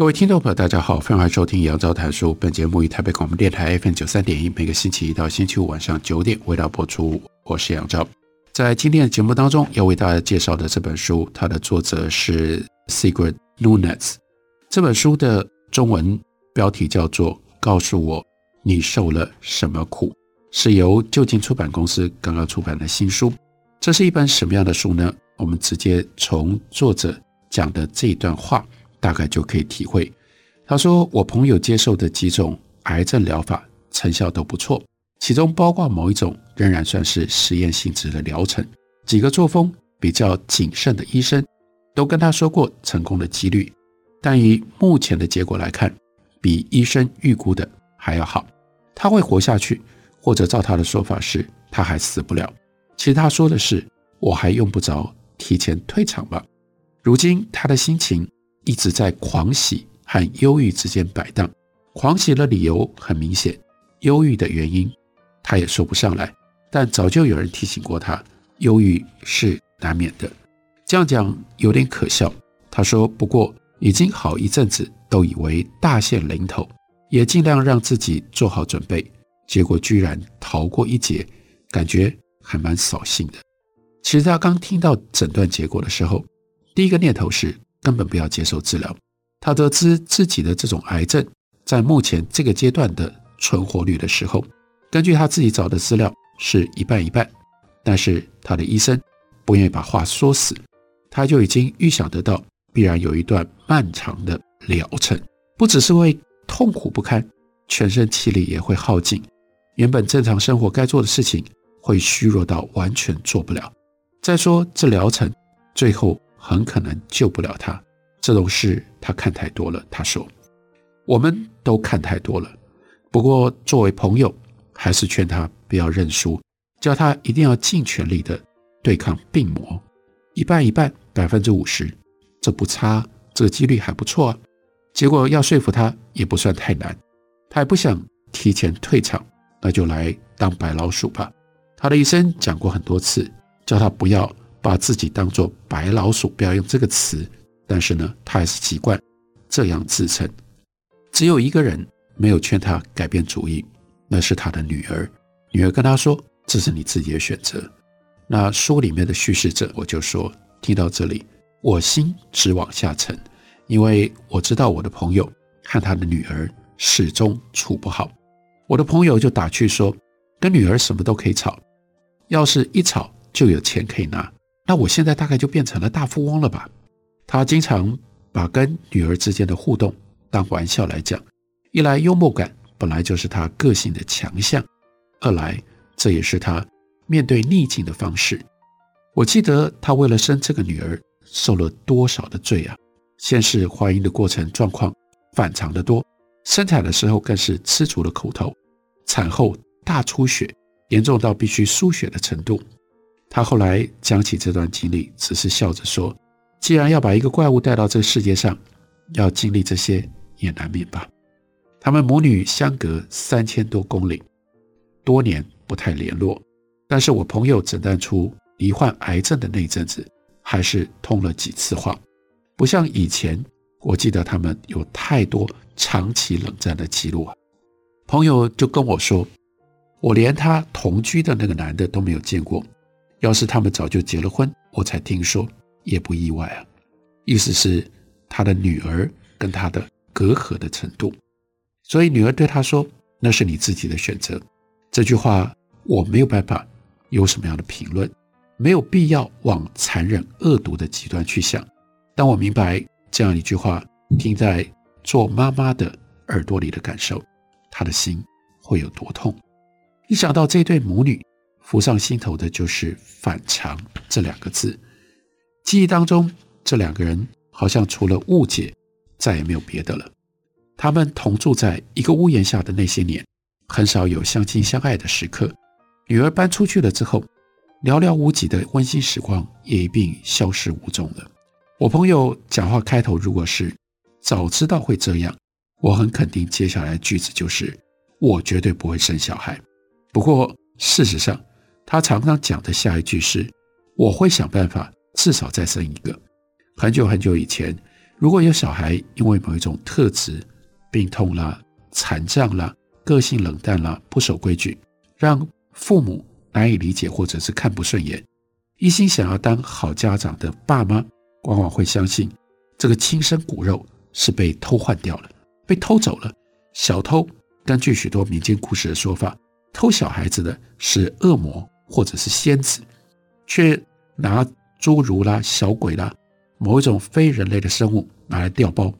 各位听众朋友，大家好，欢迎收听杨照谈书。本节目于台北广播电台 FM 九三点一，每个星期一到星期五晚上九点为大家播出。我是杨照，在今天的节目当中要为大家介绍的这本书，它的作者是 Secret Nunez。这本书的中文标题叫做《告诉我你受了什么苦》，是由旧金出版公司刚刚出版的新书。这是一本什么样的书呢？我们直接从作者讲的这一段话。大概就可以体会。他说：“我朋友接受的几种癌症疗法成效都不错，其中包括某一种仍然算是实验性质的疗程。几个作风比较谨慎的医生都跟他说过成功的几率，但以目前的结果来看，比医生预估的还要好。他会活下去，或者照他的说法是，他还死不了。其实他说的是，我还用不着提前退场吧。如今他的心情。”一直在狂喜和忧郁之间摆荡，狂喜的理由很明显，忧郁的原因他也说不上来。但早就有人提醒过他，忧郁是难免的。这样讲有点可笑。他说：“不过已经好一阵子都以为大限临头，也尽量让自己做好准备，结果居然逃过一劫，感觉还蛮扫兴的。”其实他刚听到诊断结果的时候，第一个念头是。根本不要接受治疗。他得知自己的这种癌症在目前这个阶段的存活率的时候，根据他自己找的资料是一半一半。但是他的医生不愿意把话说死，他就已经预想得到必然有一段漫长的疗程，不只是会痛苦不堪，全身气力也会耗尽，原本正常生活该做的事情会虚弱到完全做不了。再说这疗程最后。很可能救不了他，这种事他看太多了。他说：“我们都看太多了。”不过作为朋友，还是劝他不要认输，叫他一定要尽全力的对抗病魔，一半一半，百分之五十，这不差，这个几率还不错啊。结果要说服他也不算太难，他也不想提前退场，那就来当白老鼠吧。他的医生讲过很多次，叫他不要。把自己当做白老鼠，不要用这个词。但是呢，他还是习惯这样自称。只有一个人没有劝他改变主意，那是他的女儿。女儿跟他说：“这是你自己的选择。”那书里面的叙事者，我就说，听到这里，我心直往下沉，因为我知道我的朋友和他的女儿始终处不好。我的朋友就打趣说：“跟女儿什么都可以吵，要是一吵就有钱可以拿。”那我现在大概就变成了大富翁了吧？他经常把跟女儿之间的互动当玩笑来讲，一来幽默感本来就是他个性的强项，二来这也是他面对逆境的方式。我记得他为了生这个女儿受了多少的罪啊！先是怀孕的过程状况反常的多，生产的时候更是吃足了苦头，产后大出血，严重到必须输血的程度。他后来讲起这段经历，只是笑着说：“既然要把一个怪物带到这世界上，要经历这些也难免吧。”他们母女相隔三千多公里，多年不太联络。但是我朋友诊断出罹患癌症的那阵子，还是通了几次话，不像以前。我记得他们有太多长期冷战的记录啊。朋友就跟我说：“我连他同居的那个男的都没有见过。”要是他们早就结了婚，我才听说，也不意外啊。意思是他的女儿跟他的隔阂的程度，所以女儿对他说：“那是你自己的选择。”这句话我没有办法有什么样的评论，没有必要往残忍恶毒的极端去想。但我明白这样一句话听在做妈妈的耳朵里的感受，她的心会有多痛。一想到这对母女。浮上心头的就是“反常”这两个字。记忆当中，这两个人好像除了误解，再也没有别的了。他们同住在一个屋檐下的那些年，很少有相亲相爱的时刻。女儿搬出去了之后，寥寥无几的温馨时光也一并消失无踪了。我朋友讲话开头如果是早知道会这样，我很肯定接下来的句子就是我绝对不会生小孩。不过事实上，他常常讲的下一句是我会想办法至少再生一个。很久很久以前，如果有小孩因为某一种特质，病痛啦、残障啦、个性冷淡啦、不守规矩，让父母难以理解或者是看不顺眼，一心想要当好家长的爸妈，往往会相信这个亲生骨肉是被偷换掉了，被偷走了。小偷根据许多民间故事的说法，偷小孩子的是恶魔或者是仙子，却拿侏儒啦、小鬼啦，某一种非人类的生物拿来调包。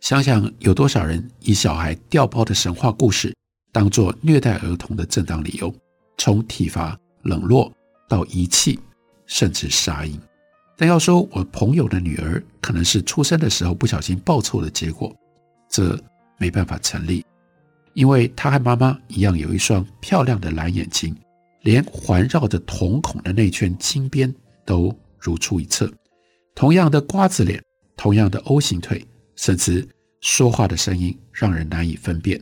想想有多少人以小孩调包的神话故事当做虐待儿童的正当理由，从体罚、冷落到遗弃，甚至杀婴。但要说我朋友的女儿可能是出生的时候不小心抱错的结果，这没办法成立，因为她和妈妈一样有一双漂亮的蓝眼睛，连环绕着瞳孔的那圈金边都如出一辙，同样的瓜子脸，同样的 O 型腿，甚至说话的声音让人难以分辨。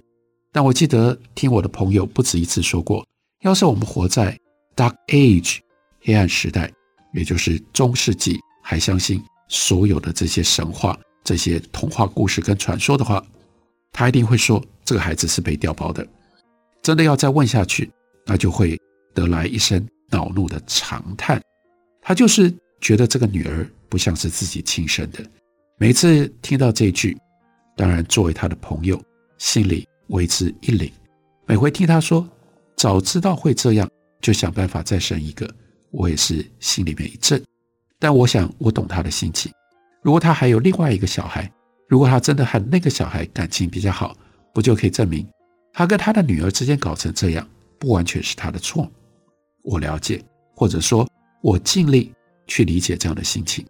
但我记得听我的朋友不止一次说过，要是我们活在 Dark Age 黑暗时代。也就是中世纪还相信所有的这些神话、这些童话故事跟传说的话，他一定会说这个孩子是被调包的。真的要再问下去，那就会得来一声恼怒的长叹。他就是觉得这个女儿不像是自己亲生的。每次听到这句，当然作为他的朋友，心里为之一凛。每回听他说早知道会这样，就想办法再生一个。我也是心里面一震，但我想我懂他的心情。如果他还有另外一个小孩，如果他真的和那个小孩感情比较好，不就可以证明他跟他的女儿之间搞成这样，不完全是他的错？我了解，或者说，我尽力去理解这样的心情。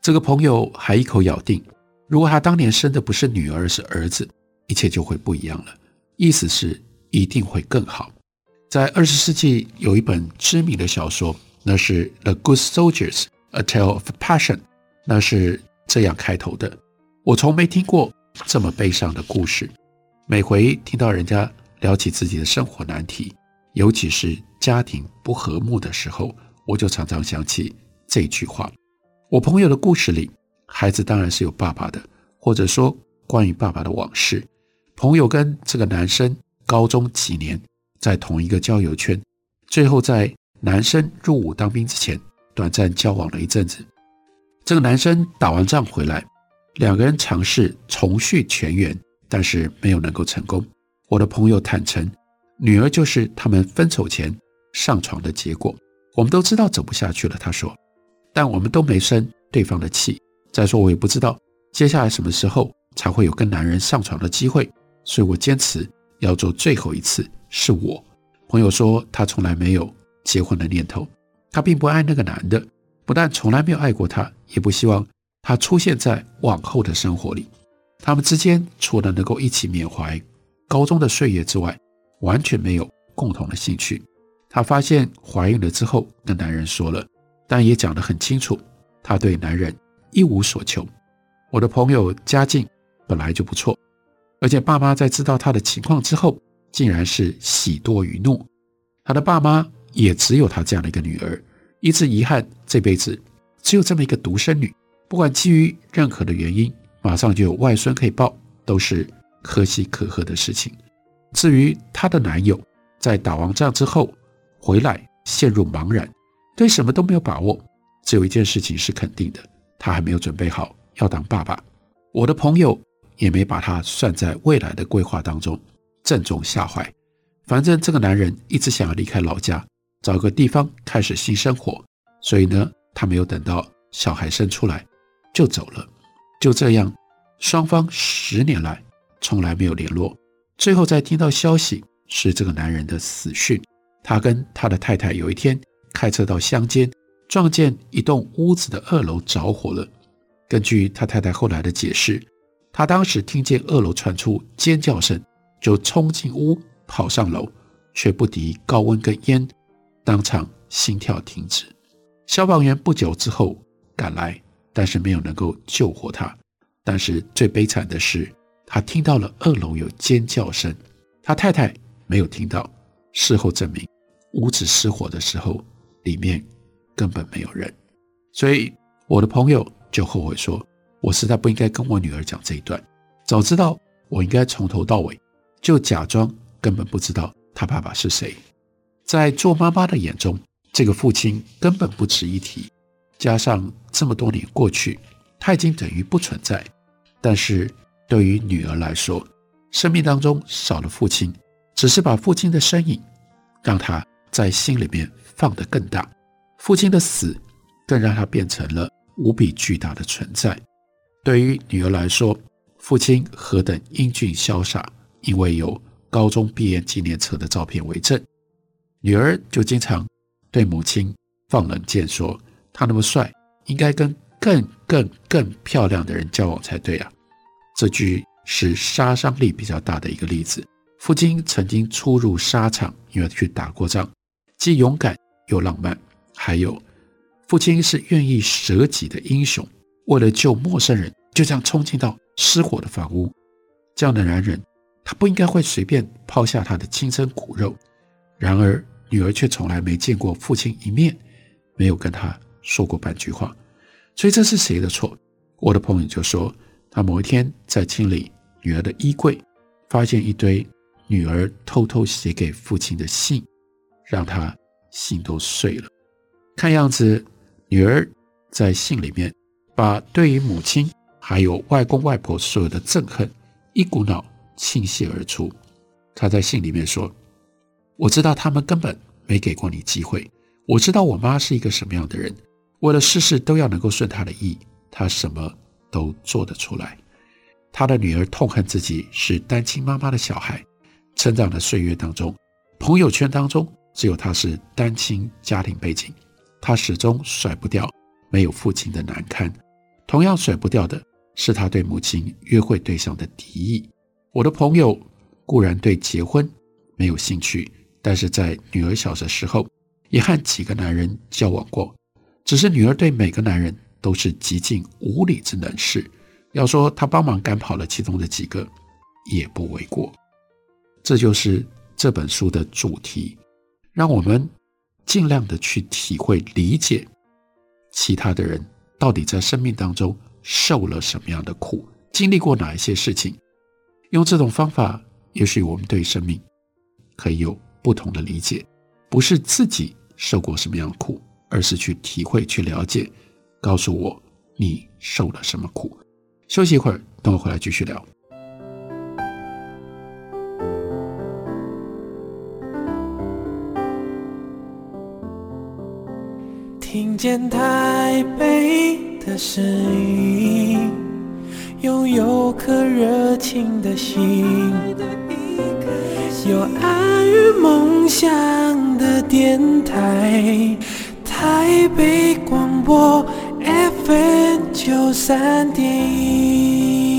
这个朋友还一口咬定，如果他当年生的不是女儿，而是儿子，一切就会不一样了。意思是一定会更好。在二十世纪有一本知名的小说。那是《The Good Soldiers: A Tale of Passion》，那是这样开头的。我从没听过这么悲伤的故事。每回听到人家聊起自己的生活难题，尤其是家庭不和睦的时候，我就常常想起这句话。我朋友的故事里，孩子当然是有爸爸的，或者说关于爸爸的往事。朋友跟这个男生高中几年在同一个交友圈，最后在。男生入伍当兵之前，短暂交往了一阵子。这个男生打完仗回来，两个人尝试重续前缘，但是没有能够成功。我的朋友坦诚，女儿就是他们分手前上床的结果。我们都知道走不下去了，他说，但我们都没生对方的气。再说，我也不知道接下来什么时候才会有跟男人上床的机会，所以我坚持要做最后一次，是我。朋友说，他从来没有。结婚的念头，他并不爱那个男的，不但从来没有爱过他，也不希望他出现在往后的生活里。他们之间除了能够一起缅怀高中的岁月之外，完全没有共同的兴趣。她发现怀孕了之后，跟男人说了，但也讲得很清楚，她对男人一无所求。我的朋友家境本来就不错，而且爸妈在知道她的情况之后，竟然是喜多于怒。她的爸妈。也只有她这样的一个女儿，一直遗憾这辈子只有这么一个独生女。不管基于任何的原因，马上就有外孙可以抱，都是可喜可贺的事情。至于她的男友，在打完仗之后回来陷入茫然，对什么都没有把握。只有一件事情是肯定的，他还没有准备好要当爸爸。我的朋友也没把他算在未来的规划当中，正中下怀。反正这个男人一直想要离开老家。找个地方开始新生活，所以呢，他没有等到小孩生出来就走了。就这样，双方十年来从来没有联络。最后再听到消息是这个男人的死讯。他跟他的太太有一天开车到乡间，撞见一栋屋子的二楼着火了。根据他太太后来的解释，他当时听见二楼传出尖叫声，就冲进屋跑上楼，却不敌高温跟烟，当场心跳停止。消防员不久之后赶来，但是没有能够救活他。但是最悲惨的是，他听到了二楼有尖叫声，他太太没有听到。事后证明，屋子失火的时候，里面根本没有人。所以我的朋友就后悔说：“我实在不应该跟我女儿讲这一段，早知道我应该从头到尾就假装根本不知道他爸爸是谁。”在做妈妈的眼中，这个父亲根本不值一提。加上这么多年过去，他已经等于不存在。但是对于女儿来说，生命当中少了父亲。只是把父亲的身影，让他在心里面放得更大。父亲的死，更让他变成了无比巨大的存在。对于女儿来说，父亲何等英俊潇洒，因为有高中毕业纪念册的照片为证。女儿就经常对母亲放冷箭，说：“他那么帅，应该跟更更更漂亮的人交往才对啊。”这句是杀伤力比较大的一个例子。父亲曾经出入沙场，因为去打过仗，既勇敢又浪漫。还有，父亲是愿意舍己的英雄，为了救陌生人，就这样冲进到失火的房屋。这样的男人，他不应该会随便抛下他的亲生骨肉。然而，女儿却从来没见过父亲一面，没有跟他说过半句话。所以，这是谁的错？我的朋友就说，他某一天在清理女儿的衣柜，发现一堆。女儿偷偷写给父亲的信，让他心都碎了。看样子，女儿在信里面把对于母亲还有外公外婆所有的憎恨一股脑倾泻而出。她在信里面说：“我知道他们根本没给过你机会。我知道我妈是一个什么样的人，为了事事都要能够顺她的意，她什么都做得出来。”他的女儿痛恨自己是单亲妈妈的小孩。成长的岁月当中，朋友圈当中只有他是单亲家庭背景，他始终甩不掉没有父亲的难堪。同样甩不掉的是他对母亲约会对象的敌意。我的朋友固然对结婚没有兴趣，但是在女儿小的时候也和几个男人交往过。只是女儿对每个男人都是极尽无理之能事。要说他帮忙赶跑了其中的几个，也不为过。这就是这本书的主题，让我们尽量的去体会、理解其他的人到底在生命当中受了什么样的苦，经历过哪一些事情。用这种方法，也许我们对生命可以有不同的理解，不是自己受过什么样的苦，而是去体会、去了解。告诉我你受了什么苦。休息一会儿，等我回来继续聊。听见台北的声音，拥有颗热情的心，有爱与梦想的电台，台北广播九三点一。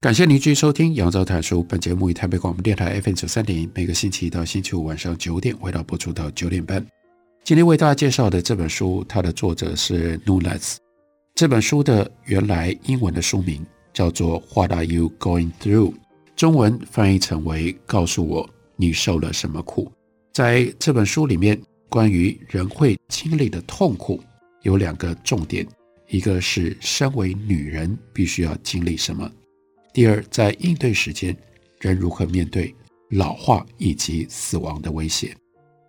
感谢您继续收听杨照谈书。本节目以台北广播电台 FM 九三点一，每个星期一到星期五晚上九点，回到播出到九点半。今天为大家介绍的这本书，它的作者是 Nunes。这本书的原来英文的书名叫做 What Are You Going Through？中文翻译成为告诉我你受了什么苦。在这本书里面，关于人会经历的痛苦有两个重点，一个是身为女人必须要经历什么。第二，在应对时间，人如何面对老化以及死亡的威胁？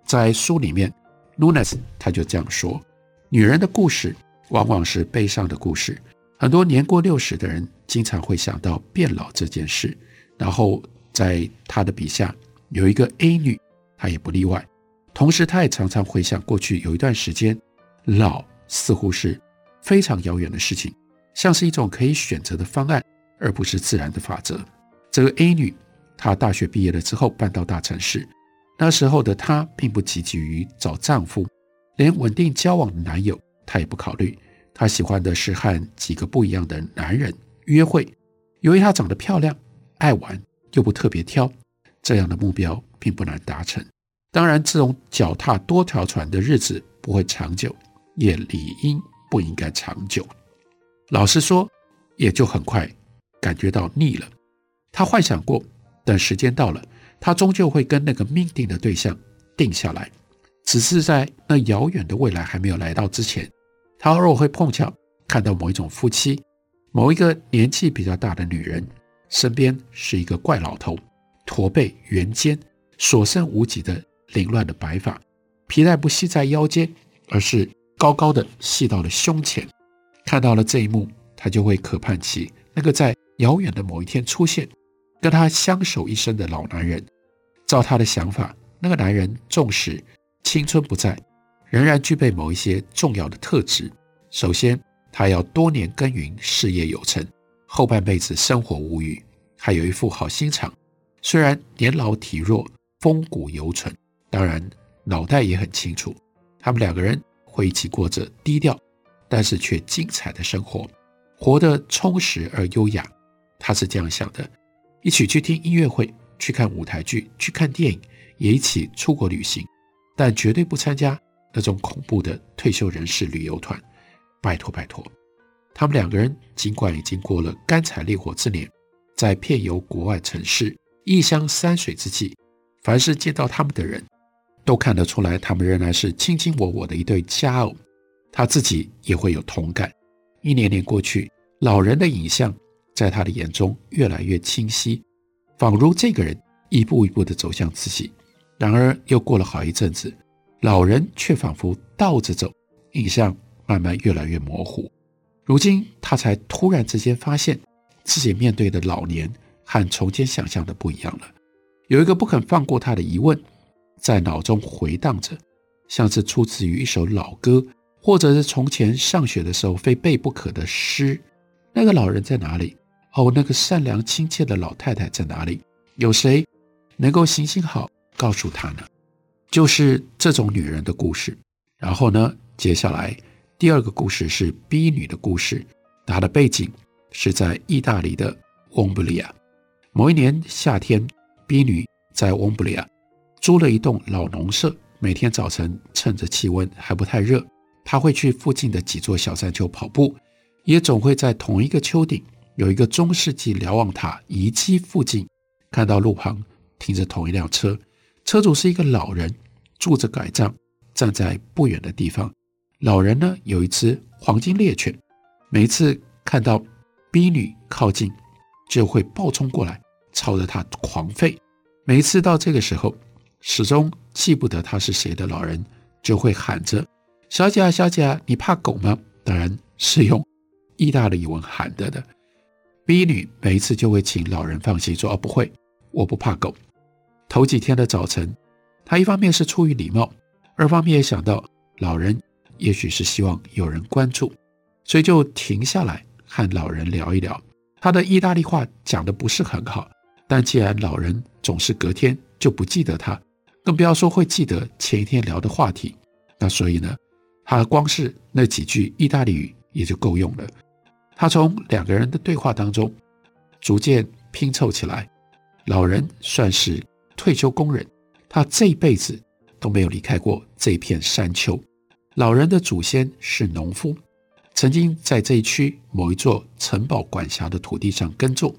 在书里面，Nunes 他就这样说：女人的故事往往是悲伤的故事。很多年过六十的人经常会想到变老这件事。然后在他的笔下有一个 A 女，她也不例外。同时，她也常常回想过去有一段时间，老似乎是非常遥远的事情，像是一种可以选择的方案，而不是自然的法则。这个 A 女，她大学毕业了之后搬到大城市，那时候的她并不积极于找丈夫，连稳定交往的男友她也不考虑。她喜欢的是和几个不一样的男人约会。由于她长得漂亮、爱玩又不特别挑，这样的目标并不难达成。当然，这种脚踏多条船的日子不会长久，也理应不应该长久。老实说，也就很快感觉到腻了。他幻想过，等时间到了，他终究会跟那个命定的对象定下来。只是在那遥远的未来还没有来到之前，他偶尔会碰巧看到某一种夫妻，某一个年纪比较大的女人，身边是一个怪老头，驼背圆肩，所剩无几的凌乱的白发，皮带不系在腰间，而是高高的系到了胸前。看到了这一幕，他就会渴盼起那个在遥远的某一天出现。跟他相守一生的老男人，照他的想法，那个男人纵使青春不在，仍然具备某一些重要的特质。首先，他要多年耕耘，事业有成，后半辈子生活无虞，还有一副好心肠。虽然年老体弱，风骨犹存，当然脑袋也很清楚。他们两个人会一起过着低调，但是却精彩的生活，活得充实而优雅。他是这样想的。一起去听音乐会，去看舞台剧，去看电影，也一起出国旅行，但绝对不参加那种恐怖的退休人士旅游团。拜托拜托，他们两个人尽管已经过了干柴烈火之年，在遍游国外城市、异乡山水之际，凡是见到他们的人，都看得出来，他们仍然是卿卿我我的一对佳偶。他自己也会有同感。一年年过去，老人的影像。在他的眼中越来越清晰，仿如这个人一步一步地走向自己。然而又过了好一阵子，老人却仿佛倒着走，影像慢慢越来越模糊。如今他才突然之间发现，自己面对的老年和从前想象的不一样了。有一个不肯放过他的疑问，在脑中回荡着，像是出自于一首老歌，或者是从前上学的时候非背不可的诗。那个老人在哪里？哦，那个善良亲切的老太太在哪里？有谁能够行行好告诉她呢？就是这种女人的故事。然后呢，接下来第二个故事是 B 女的故事。她的背景是在意大利的翁布利亚。某一年夏天，B 女在翁布利亚租了一栋老农舍。每天早晨趁着气温还不太热，她会去附近的几座小山丘跑步，也总会在同一个丘顶。有一个中世纪瞭望塔遗迹附近，看到路旁停着同一辆车，车主是一个老人，拄着拐杖，站在不远的地方。老人呢，有一只黄金猎犬，每次看到 B 女靠近，就会暴冲过来，朝着她狂吠。每次到这个时候，始终记不得他是谁的老人，就会喊着：“小姐啊，小姐啊，你怕狗吗？”当然是用意大利文喊的的。B 女每一次就会请老人放心说：“哦，不会，我不怕狗。”头几天的早晨，她一方面是出于礼貌，二方面也想到老人也许是希望有人关注，所以就停下来和老人聊一聊。她的意大利话讲得不是很好，但既然老人总是隔天就不记得她，更不要说会记得前一天聊的话题，那所以呢，她光是那几句意大利语也就够用了。他从两个人的对话当中逐渐拼凑起来，老人算是退休工人，他这辈子都没有离开过这片山丘。老人的祖先是农夫，曾经在这一区某一座城堡管辖的土地上耕种。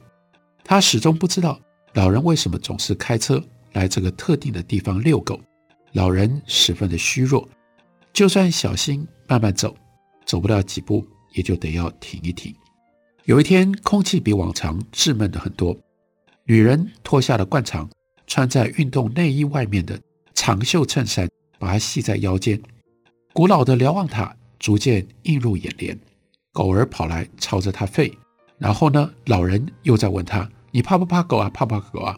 他始终不知道老人为什么总是开车来这个特定的地方遛狗。老人十分的虚弱，就算小心慢慢走，走不了几步。也就得要停一停。有一天，空气比往常滞闷的很多。女人脱下了惯常穿在运动内衣外面的长袖衬衫，把它系在腰间。古老的瞭望塔逐渐映入眼帘，狗儿跑来朝着她吠。然后呢，老人又在问她：“你怕不怕狗啊？怕不怕狗啊？”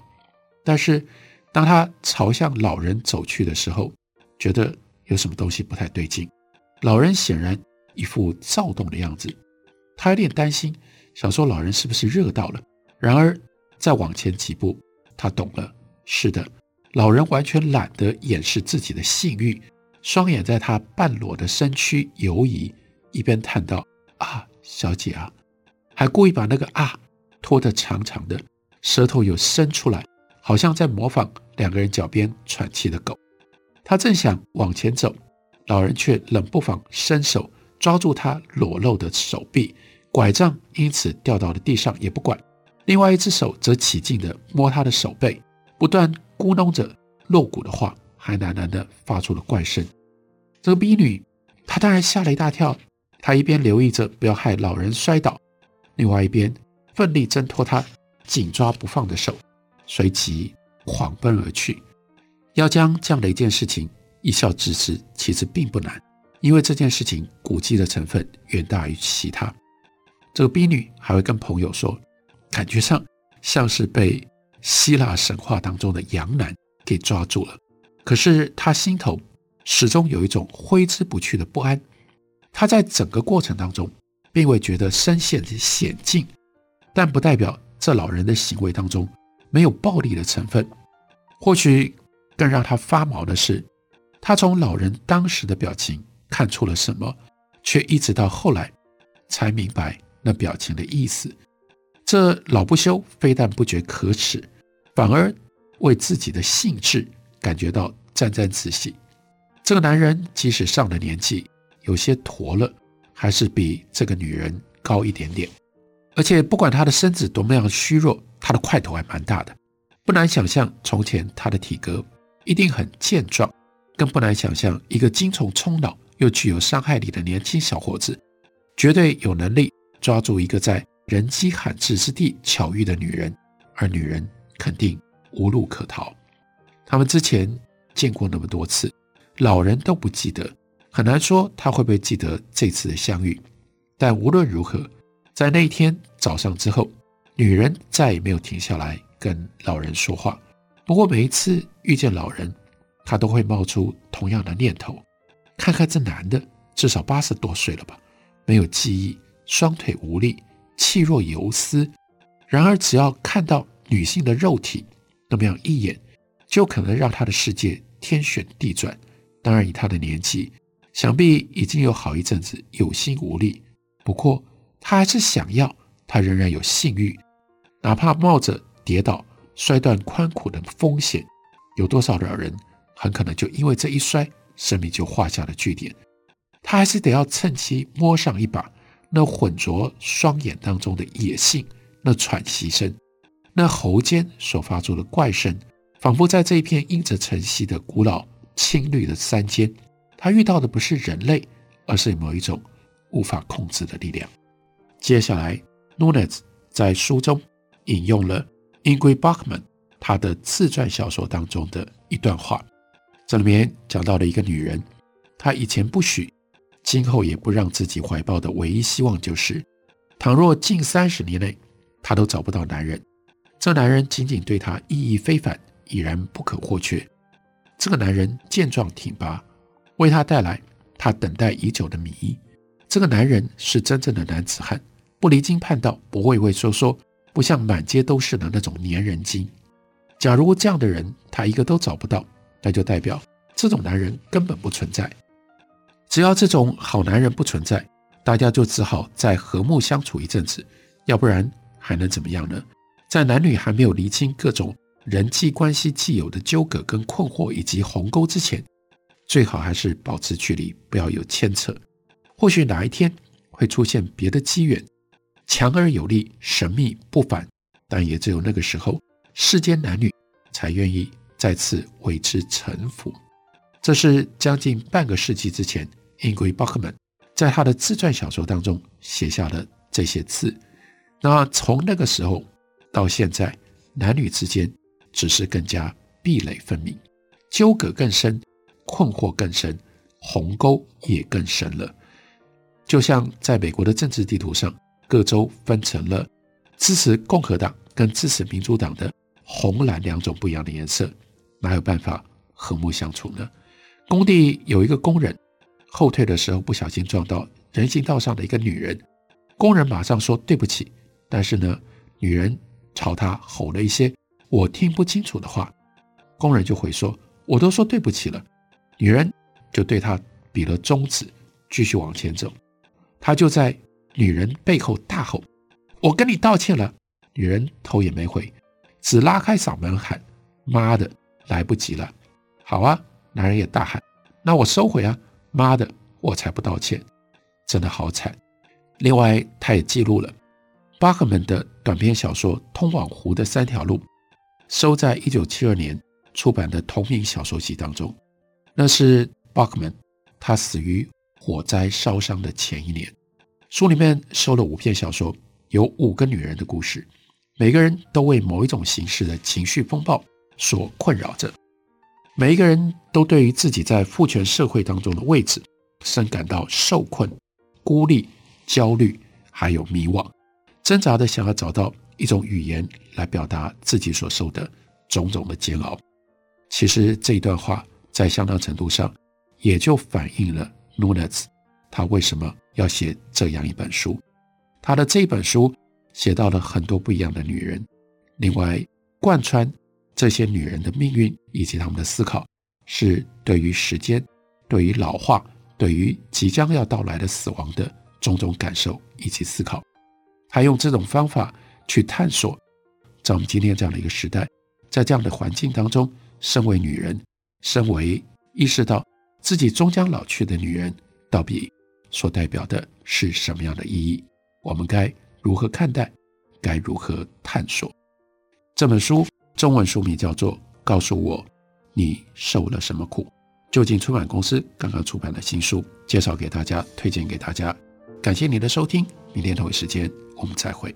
但是当他朝向老人走去的时候，觉得有什么东西不太对劲。老人显然一副躁动的样子，他有点担心，想说老人是不是热到了。然而再往前几步，他懂了，是的，老人完全懒得掩饰自己的性欲，双眼在他半裸的身躯游移，一边叹道：“啊，小姐啊。”还故意把那个啊拖得长长的，舌头又伸出来，好像在模仿两个人脚边喘气的狗。他正想往前走，老人却冷不防伸手抓住他裸露的手臂，拐杖因此掉到了地上也不管。另外一只手则起劲地摸他的手背，不断咕哝着露骨的话，还喃喃地发出了怪声。这个逼女，她当然吓了一大跳。她一边留意着不要害老人摔倒。另外一边，奋力挣脱他紧抓不放的手，随即狂奔而去。要将这样的一件事情一笑置之，其实并不难，因为这件事情古迹的成分远大于其他。这个逼女还会跟朋友说，感觉上像是被希腊神话当中的羊男给抓住了，可是她心头始终有一种挥之不去的不安。她在整个过程当中。并未觉得身陷险境，但不代表这老人的行为当中没有暴力的成分。或许更让他发毛的是，他从老人当时的表情看出了什么，却一直到后来才明白那表情的意思。这老不休非但不觉可耻，反而为自己的兴致感觉到沾沾自喜。这个男人即使上了年纪，有些驼了。还是比这个女人高一点点，而且不管他的身子多么样虚弱，他的块头还蛮大的。不难想象，从前他的体格一定很健壮，更不难想象一个精虫冲脑又具有伤害力的年轻小伙子，绝对有能力抓住一个在人迹罕至之地巧遇的女人，而女人肯定无路可逃。他们之前见过那么多次，老人都不记得。很难说他会不会记得这次的相遇，但无论如何，在那一天早上之后，女人再也没有停下来跟老人说话。不过每一次遇见老人，她都会冒出同样的念头：看看这男的，至少八十多岁了吧，没有记忆，双腿无力，气若游丝。然而，只要看到女性的肉体，那么样一眼，就可能让他的世界天旋地转。当然，以他的年纪。想必已经有好一阵子有心无力，不过他还是想要，他仍然有性欲，哪怕冒着跌倒、摔断髋骨的风险，有多少老人很可能就因为这一摔，生命就画下了句点。他还是得要趁机摸上一把那浑浊双眼当中的野性，那喘息声，那喉间所发出的怪声，仿佛在这一片阴着晨曦的古老青绿的山间。他遇到的不是人类，而是某一种无法控制的力量。接下来，Nunes 在书中引用了 Ingrid Bachman 他的自传小说当中的一段话，这里面讲到了一个女人，她以前不许，今后也不让自己怀抱的唯一希望就是，倘若近三十年内她都找不到男人，这男人仅仅对她意义非凡，已然不可或缺。这个男人健壮挺拔。为他带来他等待已久的米衣。这个男人是真正的男子汉，不离经叛道，不畏畏缩缩，不像满街都是的那种粘人精。假如这样的人他一个都找不到，那就代表这种男人根本不存在。只要这种好男人不存在，大家就只好再和睦相处一阵子，要不然还能怎么样呢？在男女还没有厘清各种人际关系既有的纠葛跟困惑以及鸿沟之前。最好还是保持距离，不要有牵扯。或许哪一天会出现别的机缘，强而有力，神秘不凡。但也只有那个时候，世间男女才愿意再次为之臣服。这是将近半个世纪之前，Ingrid Bachmann 在他的自传小说当中写下的这些字。那从那个时候到现在，男女之间只是更加壁垒分明，纠葛更深。困惑更深，鸿沟也更深了。就像在美国的政治地图上，各州分成了支持共和党跟支持民主党的红蓝两种不一样的颜色，哪有办法和睦相处呢？工地有一个工人后退的时候不小心撞到人行道上的一个女人，工人马上说对不起，但是呢，女人朝他吼了一些我听不清楚的话，工人就回说我都说对不起了，女人就对他比了中指，继续往前走，他就在女人背后大吼我跟你道歉了，女人头也没回，只拉开嗓门喊妈的，来不及了，好啊。男人也大喊：“那我收回啊！妈的，我才不道歉！真的好惨。”另外，他也记录了巴克曼的短篇小说《通往湖的三条路》，收在一九七二年出版的同名小说集当中。那是巴赫曼他死于火灾烧伤的前一年。书里面收了五篇小说，有五个女人的故事，每个人都为某一种形式的情绪风暴所困扰着。每一个人都对于自己在父权社会当中的位置深感到受困、孤立、焦虑，还有迷惘，挣扎的想要找到一种语言来表达自己所受的种种的煎熬。其实这一段话在相当程度上也就反映了 Nunez 他为什么要写这样一本书。他的这一本书写到了很多不一样的女人，另外贯穿。这些女人的命运以及她们的思考，是对于时间、对于老化、对于即将要到来的死亡的种种感受以及思考，还用这种方法去探索，在我们今天这样的一个时代，在这样的环境当中，身为女人，身为意识到自己终将老去的女人，到底所代表的是什么样的意义？我们该如何看待？该如何探索？这本书。中文书名叫做《告诉我你受了什么苦》，就近出版公司刚刚出版的新书，介绍给大家，推荐给大家。感谢你的收听，明天同一时间我们再会。